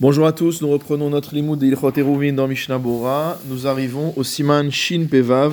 Bonjour à tous, nous reprenons notre limoud d'Ilchot Eruvin dans Mishnah Bora. Nous arrivons au Siman Shin Pevav,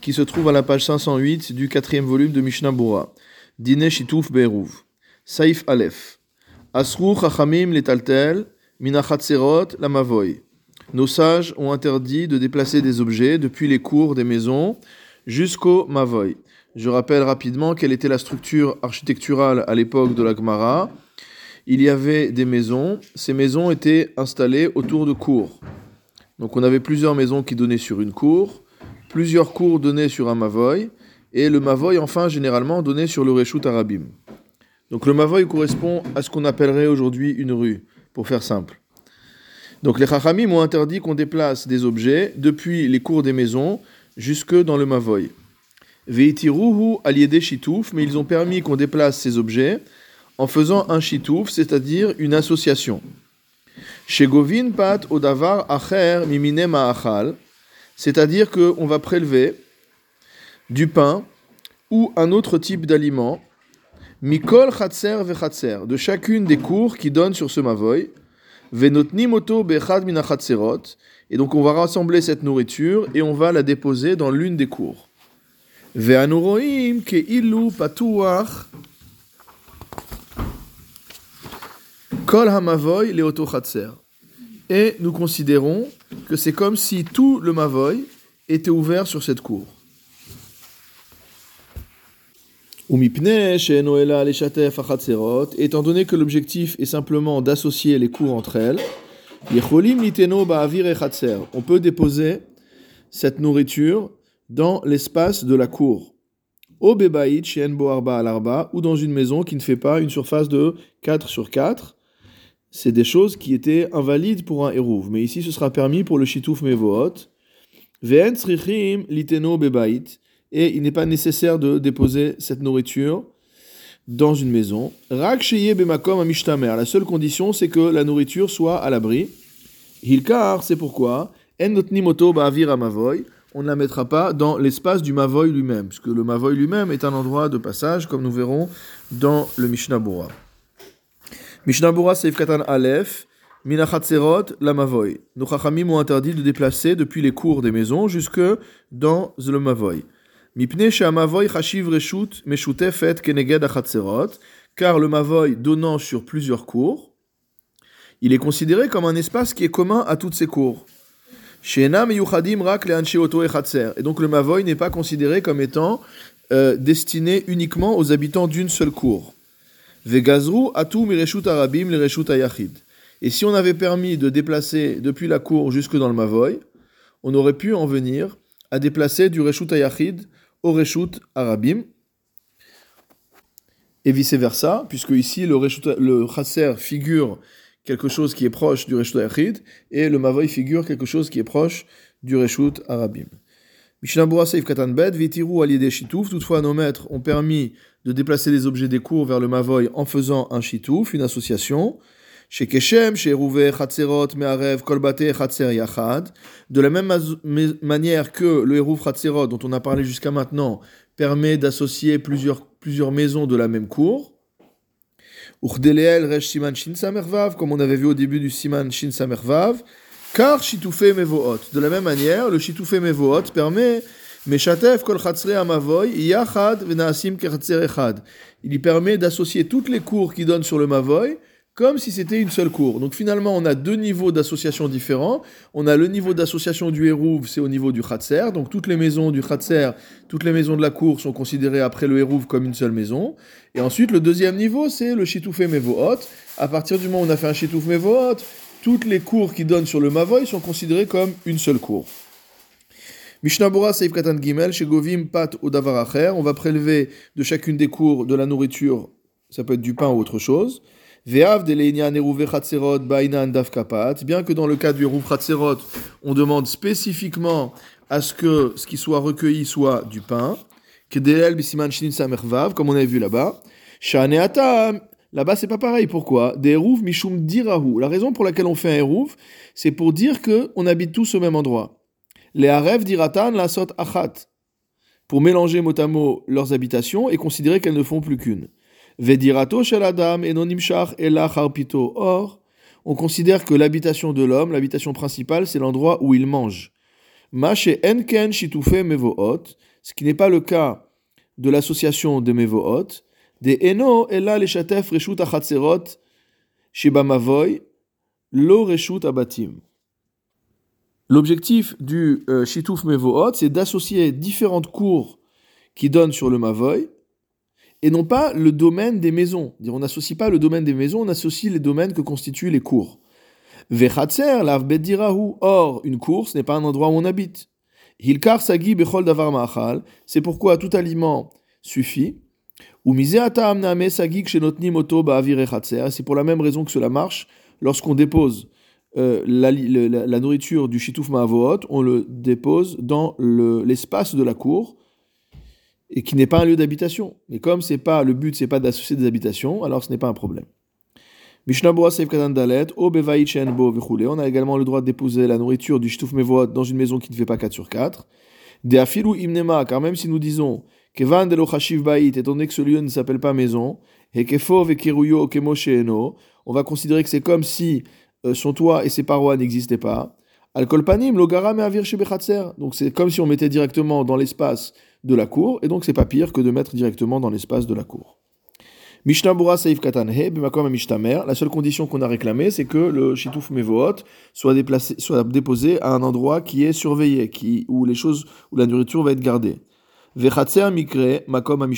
qui se trouve à la page 508 du quatrième volume de Mishnah Bora. Dine Shitouf Be'eruv. Saif Aleph. Asru Chachamim Letaltel, Minachatzerot Lamavoy. Nos sages ont interdit de déplacer des objets depuis les cours des maisons jusqu'au Mavoy. Je rappelle rapidement quelle était la structure architecturale à l'époque de la Gemara il y avait des maisons. Ces maisons étaient installées autour de cours. Donc on avait plusieurs maisons qui donnaient sur une cour, plusieurs cours donnaient sur un mavoy, et le mavoy enfin généralement donnait sur le Reshut Arabim. Donc le mavoy correspond à ce qu'on appellerait aujourd'hui une rue, pour faire simple. Donc les chachamim ont interdit qu'on déplace des objets depuis les cours des maisons jusque dans le mavoy. Veitiruhu aliede shitouf, mais ils ont permis qu'on déplace ces objets en faisant un chitouf, c'est-à-dire une association. Chez Govin pat odavar acher mimine ma'achal, c'est-à-dire qu'on va prélever du pain ou un autre type d'aliment, mikol chatser vechatser, de chacune des cours qui donnent sur ce mavoy, venotni moto bechad minachatserot, et donc on va rassembler cette nourriture et on va la déposer dans l'une des cours. Ve'anuroim ke illu patuach Kol hamavoy leoto chatser. Et nous considérons que c'est comme si tout le mavoy était ouvert sur cette cour. Étant donné que l'objectif est simplement d'associer les cours entre elles, on peut déposer cette nourriture dans l'espace de la cour. Au ou dans une maison qui ne fait pas une surface de 4 sur 4, c'est des choses qui étaient invalides pour un Hérouv. Mais ici, ce sera permis pour le Shitouf Mevohot. Ve'en liteno. Et il n'est pas nécessaire de déposer cette nourriture dans une maison. Bemakom. La seule condition, c'est que la nourriture soit à l'abri. Hilkar, c'est pourquoi? En notnimoto. On ne la mettra pas dans l'espace du mavoy lui-même, puisque le mavoy lui-même est un endroit de passage, comme nous verrons dans le Mishnah. Mishnah Bura Seif Katan Aleph, Minachatzerot Lamavoy. Nos Chachamim ont interdit de déplacer depuis les cours des maisons jusque dans le Mavoy. Mipne Mavoy Chashiv Reshut Meshutefet Keneged Achatzerot, car le Mavoy donnant sur plusieurs cours, il est considéré comme un espace qui est commun à toutes ces cours. Et donc le Mavoy n'est pas considéré comme étant euh, destiné uniquement aux habitants d'une seule cour. Vegazru arabim ayachid. Et si on avait permis de déplacer depuis la cour jusque dans le Mavoy, on aurait pu en venir à déplacer du reshut ayachid au reshut arabim. Et vice-versa, puisque ici le, le chasser figure quelque chose qui est proche du reshut ayachid et le Mavoy figure quelque chose qui est proche du reshut arabim. Toutefois, nos maîtres ont permis de déplacer les objets des cours vers le Mavoy en faisant un Shitouf, une association. Chez Keshem, chez Rouvé, Chatzerot, Meharev, Kolbate, Chatzer, Yachad. De la même manière que le Hérouf Chatzerot, dont on a parlé jusqu'à maintenant, permet d'associer plusieurs, plusieurs maisons de la même cour. Uchdeleel, Resh Siman Shin Samervav, comme on avait vu au début du Siman Shin Samervav. Car Shitoufé Mevohot. De la même manière, le Shitoufé Mevohot permet Meshatef Kol Amavoy Yachad Venaasim Echad. Il y permet d'associer toutes les cours qui donnent sur le Mavoy comme si c'était une seule cour. Donc finalement, on a deux niveaux d'association différents. On a le niveau d'association du Hérouv, c'est au niveau du Khatser. Donc toutes les maisons du Khatser, toutes les maisons de la cour sont considérées après le Hérouv comme une seule maison. Et ensuite, le deuxième niveau, c'est le Shitoufé Mevohot. À partir du moment où on a fait un Shitouf Mevohot, toutes les cours qui donnent sur le Mavoy sont considérées comme une seule cour. Mishnah Bora Seif Katan Gimel, chez Govim Pat ou Davaracher, on va prélever de chacune des cours de la nourriture, ça peut être du pain ou autre chose. Ve'av de Bainan Dav Kapat, bien que dans le cas du Eruv on demande spécifiquement à ce que ce qui soit recueilli soit du pain. Kedeel Bisiman Shinin Samervav, comme on avait vu là-bas. Shaneatam Là-bas, c'est pas pareil. Pourquoi? Des Eruv Mishum Dirahu. La raison pour laquelle on fait un Eruv, c'est pour dire que on habite tous au même endroit. Les Arev Diratan la Sot Achat. Pour mélanger mot à mot leurs habitations et considérer qu'elles ne font plus qu'une. Vedirato Shaladam Enonimshach Ela Harpito. Or, on considère que l'habitation de l'homme, l'habitation principale, c'est l'endroit où il mange. Mache enken shitufe mevohot, ce qui n'est pas le cas de l'association de mevohot, des eno shebamavoy lo. L'objectif du euh, shituf mevohot, c'est d'associer différentes cours qui donnent sur le mavoy, et non pas le domaine des maisons. On n'associe pas le domaine des maisons, on associe les domaines que constituent les cours. Vechatzer. Or, une cour, ce n'est pas un endroit où on habite. Hilkar sagi bechol davar ma'achal. C'est pourquoi tout aliment suffit. C'est pour la même raison que cela marche lorsqu'on dépose euh, la, la, nourriture du shituf ma'avoot, on le dépose dans l'espace de la cour et qui n'est pas un lieu d'habitation. Mais comme c'est pas le but, c'est pas d'associer des habitations, alors ce n'est pas un problème. On a également le droit de déposer la nourriture du Shtuf Mevot dans une maison qui ne fait pas 4 sur 4. De Afilu Imnema, car même si nous disons Kevan de Chashiv Bait, étant donné que ce lieu ne s'appelle pas maison, et Kefov et Kiruyo Kemo on va considérer que c'est comme si euh, son toit et ses parois n'existaient pas. Alkolpanim, Logara Meavir Donc c'est comme si on mettait directement dans l'espace de la cour, et donc c'est pas pire que de mettre directement dans l'espace de la cour. Mishnabura Saif Katanhe, Bimakom Mishtamer, la seule condition qu'on a réclamée, c'est que le Shituf Mevohot soit, soit déposé à un endroit qui est surveillé, qui, où les choses, où la nourriture va être gardée. Makom.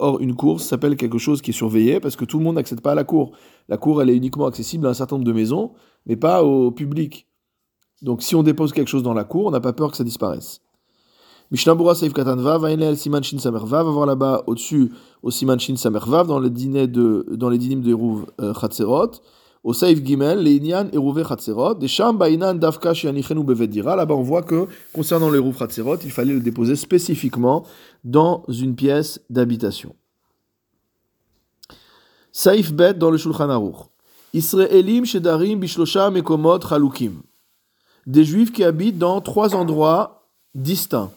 Or, une cour s'appelle quelque chose qui est surveillé parce que tout le monde n'accède pas à la cour. La cour, elle est uniquement accessible à un certain nombre de maisons, mais pas au public. Donc, si on dépose quelque chose dans la cour, on n'a pas peur que ça disparaisse. Mishnabura Saif Katan Vav, El Siman Shin Samer Vav, va voir là-bas au-dessus au Siman Shin Samer Vav, dans les dîners de, dans les dynimes de Rouv Chatzerot, au Saif Gimel, les Inyan Erouve Chatzerot, des Sham Bainan Davka Shianichenu Bevedira, là-bas on voit que concernant les Rouv Chatzerot, il fallait le déposer spécifiquement dans une pièce d'habitation. Saif Bet dans le Shulchan Aruch. Israélim Shedarim Bishlosha Mekomot Chalukim. Des Juifs qui habitent dans trois endroits distincts.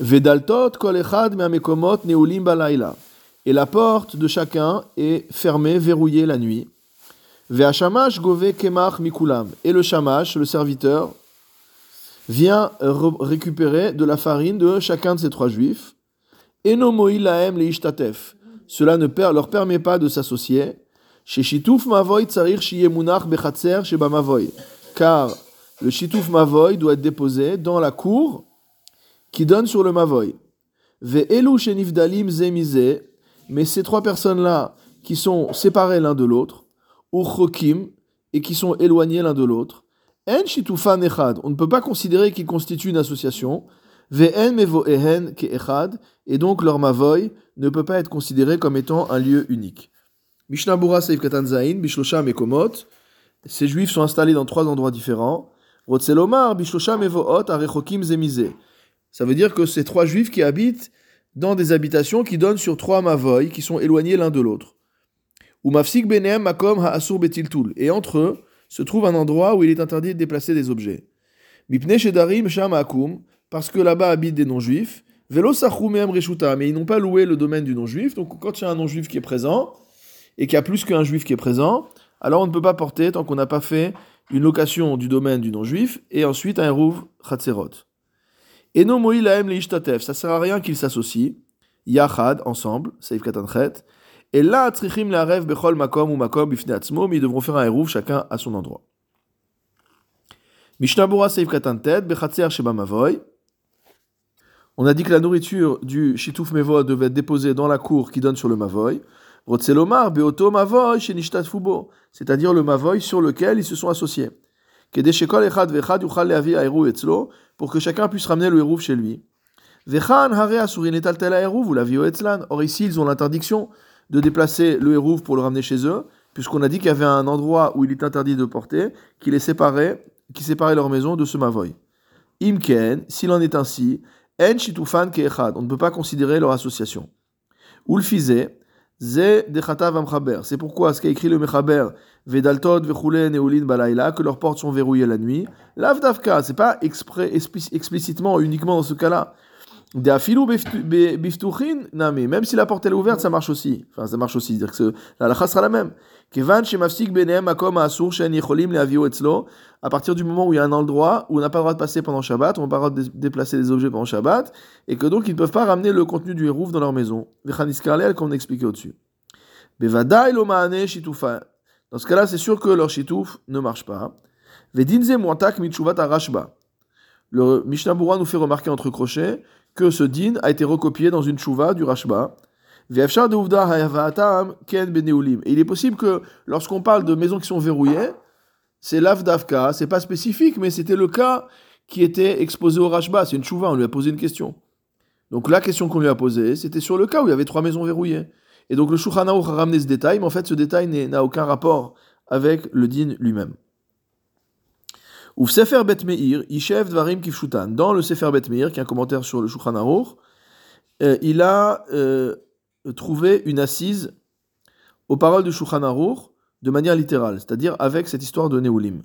Vedaltot kol echad me'amekomot neulim balayla. Et la porte de chacun est fermée, verrouillée la nuit. Ve'ashamash gove kemach mikulam. Et le shamash, le serviteur, vient récupérer de la farine de chacun de ces trois juifs. Eno laem leishtatef. Cela ne leur permet pas de s'associer. Chez Shituf Mavoy Tsarir Shiyemunach Bechatzer Sheba Mavoy. Car le Shituf Mavoy doit être déposé dans la cour qui donne sur le Mavoy. Mais ces trois personnes-là qui sont séparées l'un de l'autre, ou et qui sont éloignés l'un de l'autre, en on ne peut pas considérer qu'ils constituent une association, ve'en mevo ehen ke echad, et donc leur Mavoy ne peut pas être considéré comme étant un lieu unique. Seif Katan Zain, Bishlosha Mekomot, ces juifs sont installés dans trois endroits différents. Rotzelomar, Bishlosha Arechokim. Ça veut dire que c'est trois juifs qui habitent dans des habitations qui donnent sur trois mavoy, qui sont éloignés l'un de l'autre. Ou benem makom ha'asur betiltul. Et entre eux se trouve un endroit où il est interdit de déplacer des objets. Mipne shedarim sham akum, parce que là-bas habitent des non-juifs. Velo reshuta, mais ils n'ont pas loué le domaine du non-juif. Donc quand il y a un non-juif qui est présent, et qu'il y a plus qu'un juif qui est présent, alors on ne peut pas porter tant qu'on n'a pas fait une location du domaine du non-juif, et ensuite un rouv chatzerot. Et non laem leishtatef, ça sert à rien qu'ils s'associent. Yachad, ensemble, Saif Katanchet. Et là, trichim la bechol makom ou makom bifne mais ils devront faire un hérouf chacun à son endroit. Mishnabura Saif Katantet, bechatzer sheba mavoy. On a dit que la nourriture du shituf mevo devait être déposée dans la cour qui donne sur le mavoy. Rotzelomar beoto mavoy shenishtat fubo, c'est-à-dire le mavoy sur lequel ils se sont associés pour que chacun puisse ramener le hérouf chez lui. Or ici, ils ont l'interdiction de déplacer le hérouf pour le ramener chez eux, puisqu'on a dit qu'il y avait un endroit où il est interdit de porter, qui les séparait, qui séparait leur maison de ce mavoy. Imken, s'il en est ainsi, on ne peut pas considérer leur association. Ulfize, c'est pourquoi ce qu'a écrit le Mechaber, Vedaltot, Vechulen et Balaila, que leurs portes sont verrouillées la nuit. Lavdavka, c'est pas exprès, explicitement, uniquement dans ce cas-là. Même si la porte est ouverte, ça marche aussi. Enfin, ça marche aussi. C'est-à-dire que la halakha sera la même. À partir du moment où il y a un endroit où on n'a pas le droit de passer pendant Shabbat, on n'a pas le droit de déplacer des objets pendant Shabbat, et que donc ils ne peuvent pas ramener le contenu du hérouf dans leur maison. Comme on expliquait au-dessus. Dans ce cas-là, c'est sûr que leur shitouf ne marche pas. Le Mishnah nous fait remarquer entre crochets que ce din a été recopié dans une chouva du Rashba. Et il est possible que lorsqu'on parle de maisons qui sont verrouillées, c'est l'avdavka, c'est pas spécifique, mais c'était le cas qui était exposé au Rashba. C'est une chouva, on lui a posé une question. Donc la question qu'on lui a posée, c'était sur le cas où il y avait trois maisons verrouillées. Et donc le Shulchan a ramené ce détail, mais en fait ce détail n'a aucun rapport avec le din lui-même. Ou Sefer Bet Meir, Ishev Dvarim Kifshutan. Dans le Sefer Bet Meir, qui est un commentaire sur le Shulchan Aruch, euh, il a euh, trouvé une assise aux paroles du Shulchan Aruch de manière littérale, c'est-à-dire avec cette histoire de Neulim.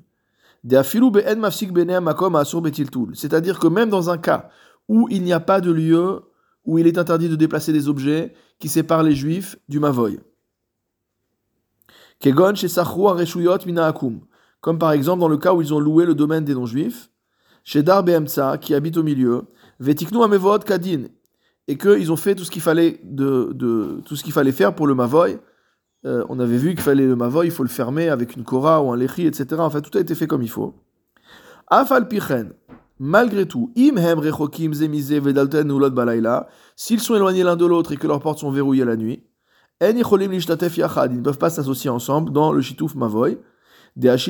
C'est-à-dire que même dans un cas où il n'y a pas de lieu où il est interdit de déplacer des objets qui séparent les juifs du Mavoy. Kegon chez comme par exemple dans le cas où ils ont loué le domaine des non-juifs, chez Dar qui habite au milieu, Vetiknu Amevod Kadin, et qu'ils ont fait tout ce qu'il fallait, de, tout ce qu'il fallait faire pour le Mavoy. Euh, on avait vu qu'il fallait le Mavoy, il faut le fermer avec une Kora ou un Lechi, etc. En fait, tout a été fait comme il faut. Afal Pichen, malgré tout, Imhem Rechokim Zemize Vedalten Ulot Balayla, s'ils sont éloignés l'un de l'autre et que leurs portes sont verrouillées la nuit, En ils ne peuvent pas s'associer ensemble dans le Shitouf Mavoy. Parce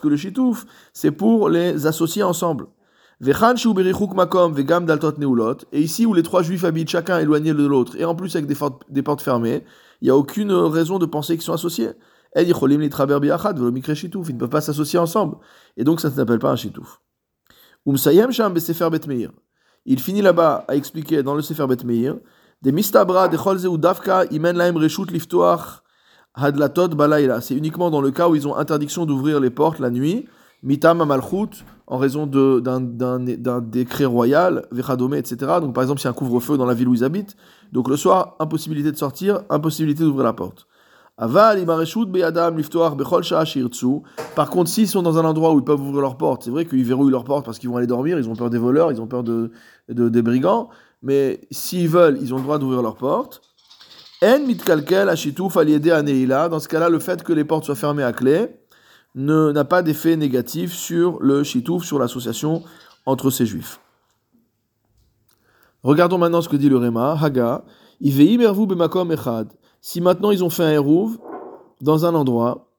que le Shitouf, c'est pour les associer ensemble. Et ici où les trois juifs habitent chacun éloigné de l'autre, et en plus avec des, portes fermées, il n'y a aucune raison de penser qu'ils sont associés. Ils ne peuvent pas s'associer ensemble. Et donc ça ne s'appelle pas un Shitouf. Meir. Il finit là-bas à expliquer dans le Sefer Bet Meir. Des mistabra de Cholze ou Davka, Imen Laim Reshut Liftoach Hadlatot Balaïla. C'est uniquement dans le cas où ils ont interdiction d'ouvrir les portes la nuit, Mitam Amalchut, en raison d'un décret royal, Vechadome, etc. Donc par exemple, s'il y a un couvre-feu dans la ville où ils habitent, donc le soir, impossibilité de sortir, impossibilité d'ouvrir la porte. Aval, Beyadam, Liftoar, Bechol Par contre, s'ils sont dans un endroit où ils peuvent ouvrir leurs portes, c'est vrai qu'ils verrouillent leurs portes parce qu'ils vont aller dormir, ils ont peur des voleurs, ils ont peur de, des brigands, mais s'ils veulent, ils ont le droit d'ouvrir leurs portes. En mitkalkel ashitouf aliédé aneila. Dans ce cas-là, le fait que les portes soient fermées à clé n'a pas d'effet négatif sur le shitouf, sur l'association entre ces juifs. Regardons maintenant ce que dit le Réma. Haga. bemakom echad. Si maintenant ils ont fait un eruv dans un endroit,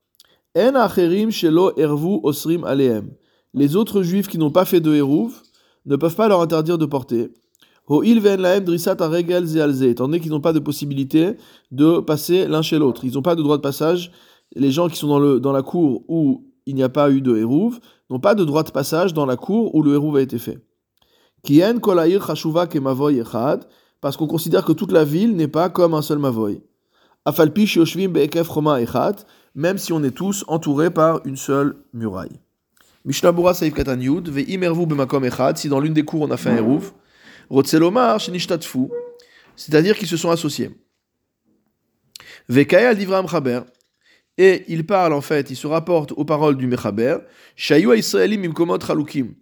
en acherim shelo ervu osrim aleem. Les autres juifs qui n'ont pas fait de eruv ne peuvent pas leur interdire de porter étant donné qu'ils n'ont pas de possibilité de passer l'un chez l'autre. Ils n'ont pas de droit de passage. Les gens qui sont dans, le, dans la cour où il n'y a pas eu de hérouv n'ont pas de droit de passage dans la cour où le hérouv a été fait. Kien kolaïr chashuva ke mavoy echad, parce qu'on considère que toute la ville n'est pas comme un seul mavoy. Afalpi roma echad, même si on est tous entourés par une seule muraille. Mishnabura saif katan yud, ve'imervu bemakom echad, si dans l'une des cours on a fait un hérouv, Rotzelomar c'est-à-dire qu'ils se sont associés. Vekaya d'Ivram Chaber, et il parle en fait, il se rapporte aux paroles du Mechaber, Shayu Israelim Imkomot Chalukim,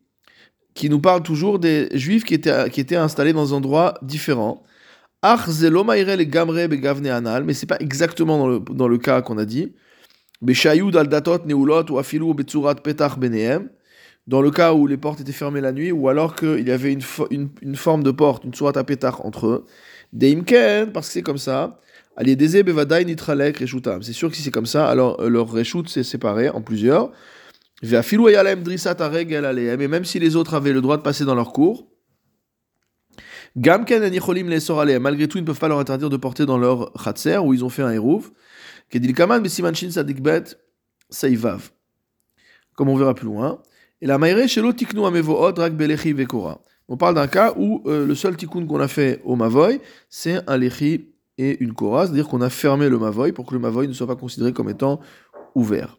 qui nous parle toujours des juifs qui étaient, installés dans un endroit différent. Ach Gamre Begavne Anal, mais c'est pas exactement dans le, dans le cas qu'on a dit. Beshayu Dal Datot Neulot ou Petach Benehem dans le cas où les portes étaient fermées la nuit, ou alors qu'il y avait une, forme de porte, une sourate à pétard entre eux. Deimken, parce que c'est comme ça. C'est sûr que si c'est comme ça, alors euh, leur reshut s'est séparé en plusieurs. Et même si les autres avaient le droit de passer dans leur cours, malgré tout, ils ne peuvent pas leur interdire de porter dans leur khatser où ils ont fait un hérouv. Comme on verra plus loin. Et la maïre chez l'otiknu amevood rak belechi vekora. On parle d'un cas où euh, le seul tikkun qu'on a fait au mavoy, c'est un lechi et une kora, c'est-à-dire qu'on a fermé le mavoy pour que le mavoy ne soit pas considéré comme étant ouvert.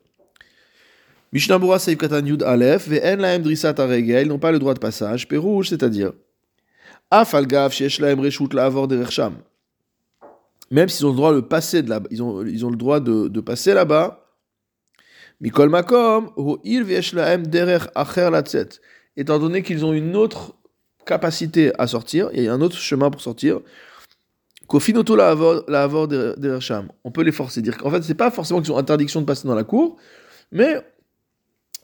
Mishnabura Saïf Katan Yud Ve'en laem drisat ils n'ont pas le droit de passage, Pérouge, c'est-à-dire, Afalgav shesh laem reshut la'avor derer sham. Même s'ils ont le droit de passer de là ils ont, le droit de passer là-bas, Mikol makom, derer acher. Étant donné qu'ils ont une autre capacité à sortir, il y a un autre chemin pour sortir, Kofinoto la'avor derer sham. On peut les forcer. Dire qu'en fait, c'est pas forcément qu'ils ont interdiction de passer dans la cour, mais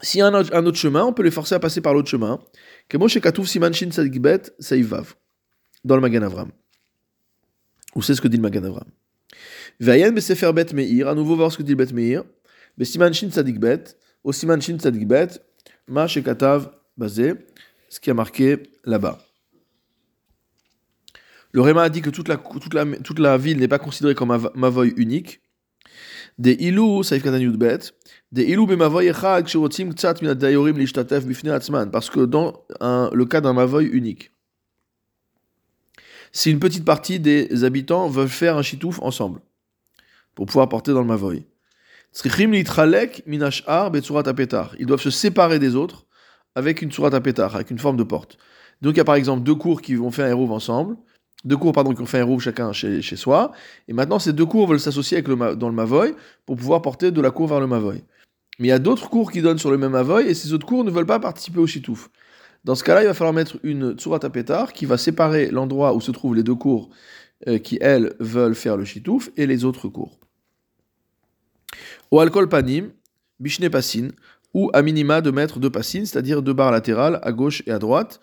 s'il y a un autre, chemin, on peut les forcer à passer par l'autre chemin. Kemoshe Katouf Simanshin Sadikbet Saivav. Dans le Magan Avram. Ou c'est ce que dit le Magan Avram. Vayen Besefer Bet Meir. À nouveau voir ce que dit le Bet Meir. Besimanshin Sadikbet. Au Simanshin Sadikbet. Ma Shekatav Bazé. Ce qui a marqué là-bas. Le Réma a dit que toute la, toute la, toute la ville n'est pas considérée comme un mavoy unique. Des ilou, saif des ilou min dayorim bifne atzman, parce que dans le cas d'un mavoy unique, si une petite partie des habitants veulent faire un chitouf ensemble, pour pouvoir porter dans le mavoy, ils doivent se séparer des autres avec une surat apetar, avec une forme de porte. Donc il y a par exemple deux cours qui vont faire un hérouve ensemble, deux cours pardon, qui ont fait un roux chacun chez, chez, soi. Et maintenant, ces deux cours veulent s'associer avec le, dans le Mavoy pour pouvoir porter de la cour vers le Mavoy. Mais il y a d'autres cours qui donnent sur le même Mavoy et ces autres cours ne veulent pas participer au Chitouf. Dans ce cas-là, il va falloir mettre une Tsurat Pétar qui va séparer l'endroit où se trouvent les deux cours euh, qui, elles, veulent faire le Chitouf et les autres cours. Au alcool panim, bishne passin, ou à minima de mettre deux passines, c'est-à-dire deux barres latérales à gauche et à droite,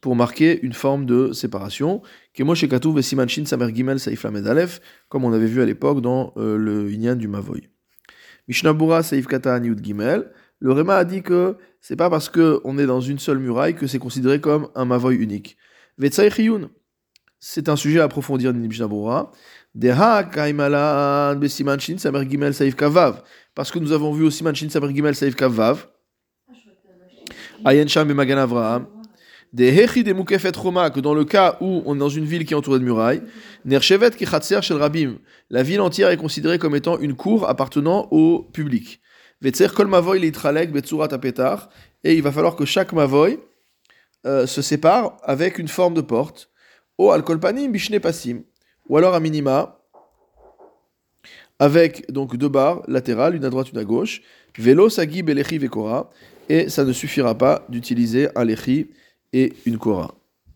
pour marquer une forme de séparation. Kemoshe Simanchin Samer Gimel Saif Alef, comme on avait vu à l'époque dans euh, le Inyan du Mavoy. Mishnabura Saif Kata Gimel. Le Réma a dit que c'est pas parce qu'on est dans une seule muraille que c'est considéré comme un Mavoy unique. Vetsaïchiyun. C'est un sujet à approfondir dans Mishnabura. Deha Kaimalan Samer Gimel Saif Kavav. Parce que nous avons vu aussi Manchin Samer Gimel Saif Kavav. Ayen Sham Magan Avraham des Hechi des Mukefet Roma, dans le cas où on est dans une ville qui est entourée de murailles, Nerchevet Kichatser Shel Rabim, la ville entière est considérée comme étant une cour appartenant au public. Vetser Kol Mavoy Litralek Betsurat Apetar, et il va falloir que chaque Mavoy euh, se sépare avec une forme de porte. O Alkolpanim Bishne Pasim, ou alors à minima, avec donc deux barres latérales, une à droite, une à gauche. Velo Sagi Belechi Vekora, et ça ne suffira pas d'utiliser un lechi et une Korah.